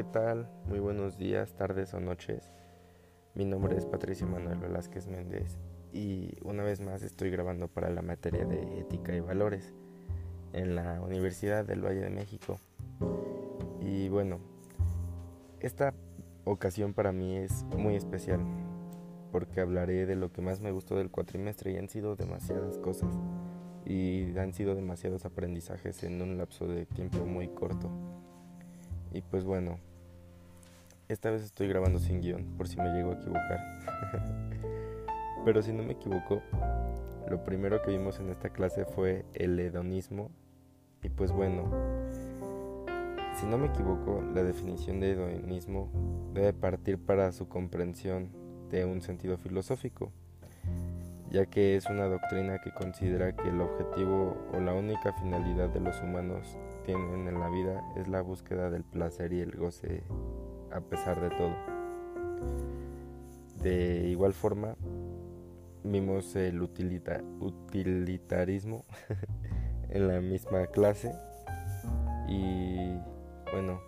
¿qué tal? Muy buenos días, tardes o noches. Mi nombre es Patricio Manuel Velázquez Méndez y una vez más estoy grabando para la materia de ética y valores en la Universidad del Valle de México. Y bueno, esta ocasión para mí es muy especial porque hablaré de lo que más me gustó del cuatrimestre y han sido demasiadas cosas y han sido demasiados aprendizajes en un lapso de tiempo muy corto. Y pues bueno, esta vez estoy grabando sin guion, por si me llego a equivocar. Pero si no me equivoco, lo primero que vimos en esta clase fue el hedonismo. Y pues bueno, si no me equivoco, la definición de hedonismo debe partir para su comprensión de un sentido filosófico, ya que es una doctrina que considera que el objetivo o la única finalidad de los humanos tienen en la vida es la búsqueda del placer y el goce a pesar de todo. De igual forma, vimos el utilitarismo en la misma clase y bueno,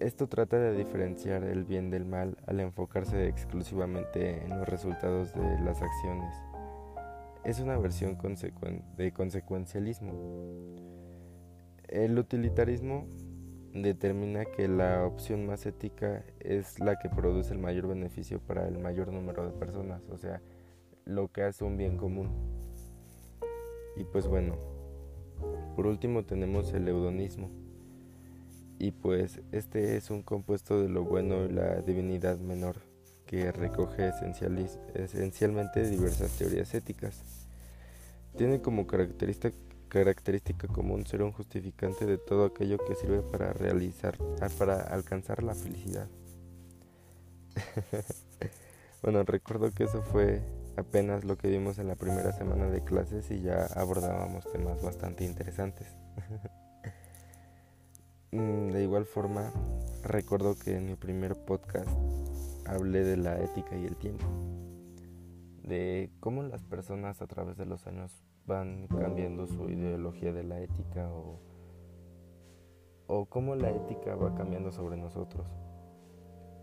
esto trata de diferenciar el bien del mal al enfocarse exclusivamente en los resultados de las acciones. Es una versión de consecuencialismo. El utilitarismo determina que la opción más ética es la que produce el mayor beneficio para el mayor número de personas, o sea, lo que hace un bien común. Y pues bueno, por último tenemos el eudonismo. Y pues este es un compuesto de lo bueno y la divinidad menor que recoge esencialmente diversas teorías éticas. Tiene como característica, característica común ser un justificante de todo aquello que sirve para realizar, ah, para alcanzar la felicidad. bueno, recuerdo que eso fue apenas lo que vimos en la primera semana de clases y ya abordábamos temas bastante interesantes. Mm, de igual forma, recuerdo que en mi primer podcast hablé de la ética y el tiempo, de cómo las personas a través de los años van cambiando su ideología de la ética o, o cómo la ética va cambiando sobre nosotros,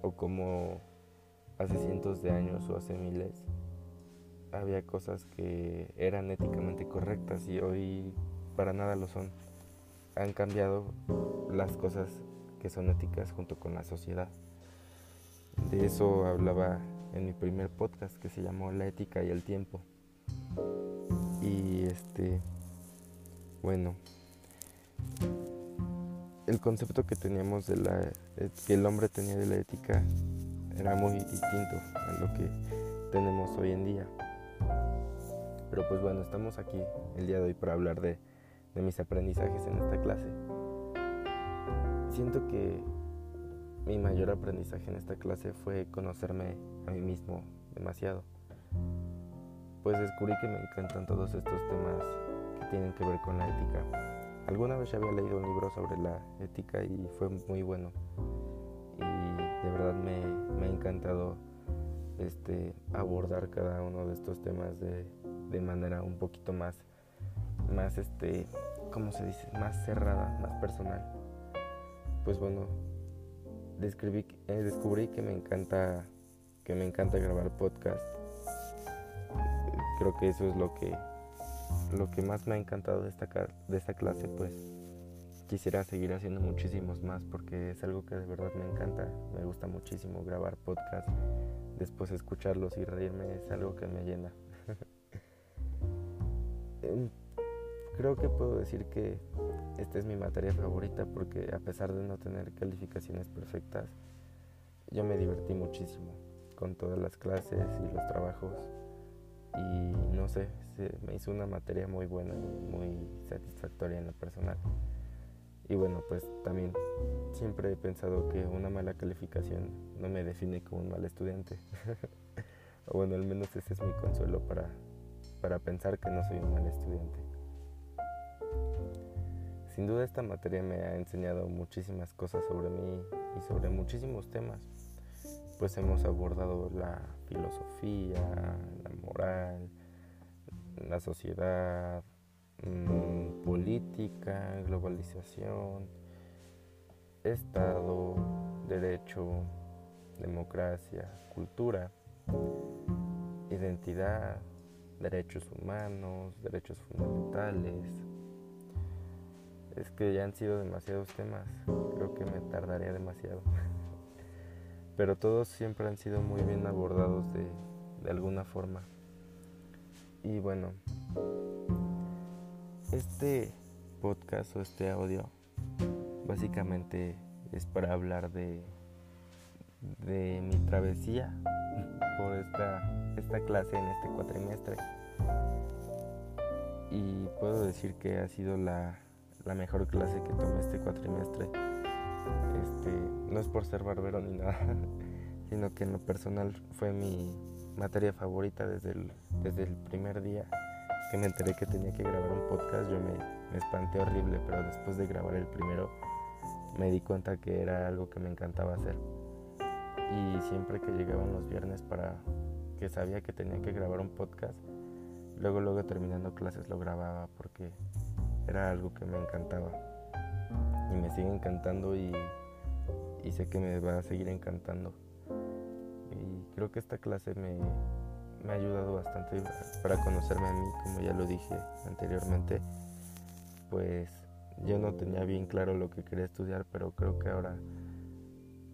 o cómo hace cientos de años o hace miles había cosas que eran éticamente correctas y hoy para nada lo son han cambiado las cosas que son éticas junto con la sociedad. De eso hablaba en mi primer podcast que se llamó La ética y el tiempo. Y este, bueno, el concepto que teníamos de la, que el hombre tenía de la ética era muy distinto a lo que tenemos hoy en día. Pero pues bueno, estamos aquí el día de hoy para hablar de de mis aprendizajes en esta clase. Siento que mi mayor aprendizaje en esta clase fue conocerme a mí mismo demasiado. Pues descubrí que me encantan todos estos temas que tienen que ver con la ética. Alguna vez ya había leído un libro sobre la ética y fue muy bueno. Y de verdad me, me ha encantado este, abordar cada uno de estos temas de, de manera un poquito más más, este, ¿cómo se dice? Más cerrada, más personal. Pues bueno, describí, eh, descubrí que me encanta, que me encanta grabar podcast. Creo que eso es lo que, lo que más me ha encantado de esta, de esta clase, pues quisiera seguir haciendo muchísimos más porque es algo que de verdad me encanta. Me gusta muchísimo grabar podcast, después escucharlos y reírme es algo que me llena. Creo que puedo decir que esta es mi materia favorita porque a pesar de no tener calificaciones perfectas, yo me divertí muchísimo con todas las clases y los trabajos y no sé, se me hizo una materia muy buena, muy satisfactoria en lo personal. Y bueno, pues también siempre he pensado que una mala calificación no me define como un mal estudiante. o bueno, al menos ese es mi consuelo para, para pensar que no soy un mal estudiante. Sin duda esta materia me ha enseñado muchísimas cosas sobre mí y sobre muchísimos temas, pues hemos abordado la filosofía, la moral, la sociedad, mm, política, globalización Estado, derecho, democracia, cultura, identidad, derechos humanos, derechos fundamentales. Es que ya han sido demasiados temas, creo que me tardaría demasiado. Pero todos siempre han sido muy bien abordados de, de alguna forma. Y bueno, este podcast o este audio básicamente es para hablar de, de mi travesía por esta, esta clase en este cuatrimestre. Y puedo decir que ha sido la, la mejor clase que tomé este cuatrimestre. Este, no es por ser barbero ni nada, sino que en lo personal fue mi materia favorita desde el, desde el primer día que me enteré que tenía que grabar un podcast. Yo me, espanté horrible, pero después de grabar el primero me di cuenta que era algo que me encantaba hacer. Y siempre que llegaban los viernes para que sabía que tenía que grabar un podcast, luego luego terminando clases lo grababa porque era algo que me encantaba. Y me sigue encantando y sé que me va a seguir encantando. Creo que esta clase me, me ha ayudado bastante para conocerme a mí, como ya lo dije anteriormente. Pues yo no tenía bien claro lo que quería estudiar, pero creo que ahora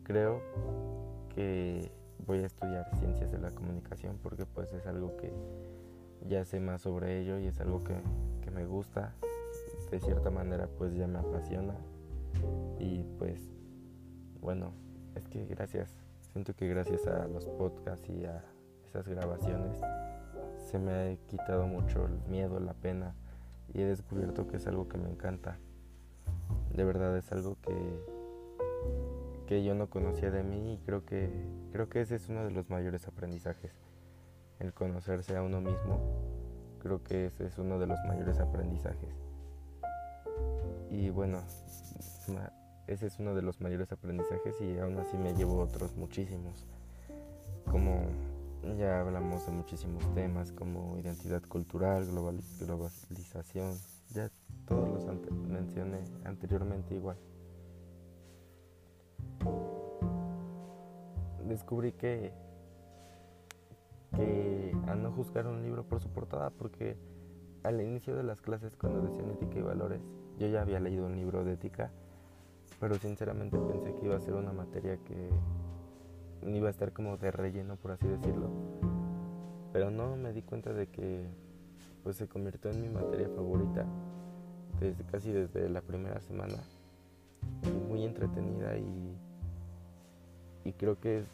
creo que voy a estudiar ciencias de la comunicación porque pues es algo que ya sé más sobre ello y es algo que, que me gusta. De cierta manera pues ya me apasiona y pues bueno, es que gracias, siento que gracias a los podcasts y a esas grabaciones se me ha quitado mucho el miedo, la pena y he descubierto que es algo que me encanta de verdad es algo que, que yo no conocía de mí y creo que, creo que ese es uno de los mayores aprendizajes. El conocerse a uno mismo, creo que ese es uno de los mayores aprendizajes. Y bueno, ese es uno de los mayores aprendizajes y aún así me llevo otros muchísimos. Como ya hablamos de muchísimos temas como identidad cultural, globalización, ya todos los mencioné anteriormente igual. Descubrí que, que a no juzgar un libro por su portada, porque al inicio de las clases cuando decían ética y valores, yo ya había leído un libro de ética, pero sinceramente pensé que iba a ser una materia que iba a estar como de relleno, por así decirlo. Pero no me di cuenta de que pues se convirtió en mi materia favorita desde casi desde la primera semana. Muy entretenida y, y creo que es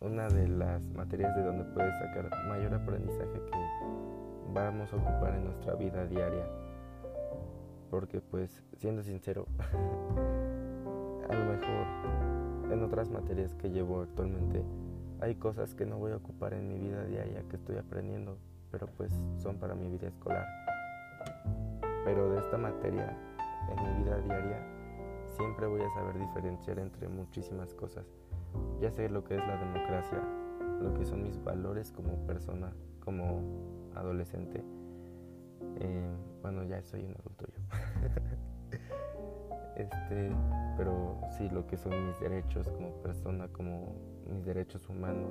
una de las materias de donde puedes sacar mayor aprendizaje que vamos a ocupar en nuestra vida diaria. Porque pues, siendo sincero, a lo mejor en otras materias que llevo actualmente hay cosas que no voy a ocupar en mi vida diaria que estoy aprendiendo, pero pues son para mi vida escolar. Pero de esta materia, en mi vida diaria, siempre voy a saber diferenciar entre muchísimas cosas. Ya sé lo que es la democracia, lo que son mis valores como persona, como adolescente. Eh, bueno, ya soy un adulto yo. este, pero sí, lo que son mis derechos como persona, como mis derechos humanos,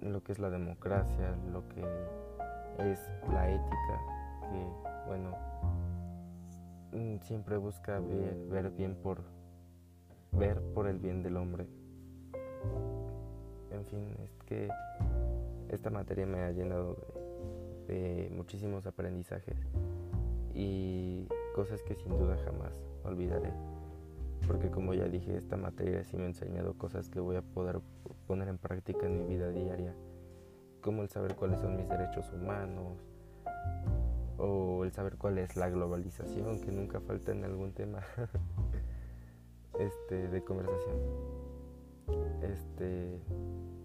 lo que es la democracia, lo que es la ética, que bueno, mm, siempre busca ver, bien por ver por el bien del hombre. En fin, es que esta materia me ha llenado de, muchísimos aprendizajes y cosas que sin duda jamás olvidaré. Porque como ya dije, esta materia sí me ha enseñado cosas que voy a poder poner en práctica en mi vida diaria, como el saber cuáles son mis derechos humanos, o el saber cuál es la globalización que nunca falta en algún tema este de conversación. Este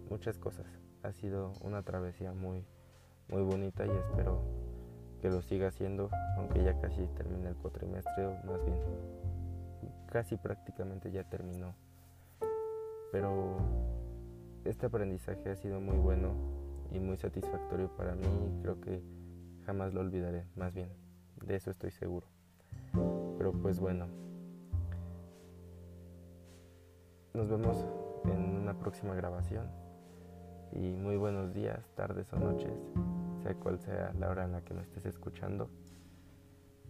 muchas cosas. Ha sido una travesía muy muy bonita y espero que lo siga haciendo aunque ya casi termina el cuatrimestre o más bien casi prácticamente ya terminó pero este aprendizaje ha sido muy bueno y muy satisfactorio para mí creo que jamás lo olvidaré, más bien, de eso estoy seguro. Pero pues bueno, nos vemos en una próxima grabación. Y muy buenos días, tardes o noches, sea cual sea la hora en la que me estés escuchando.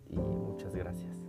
Y muchas gracias.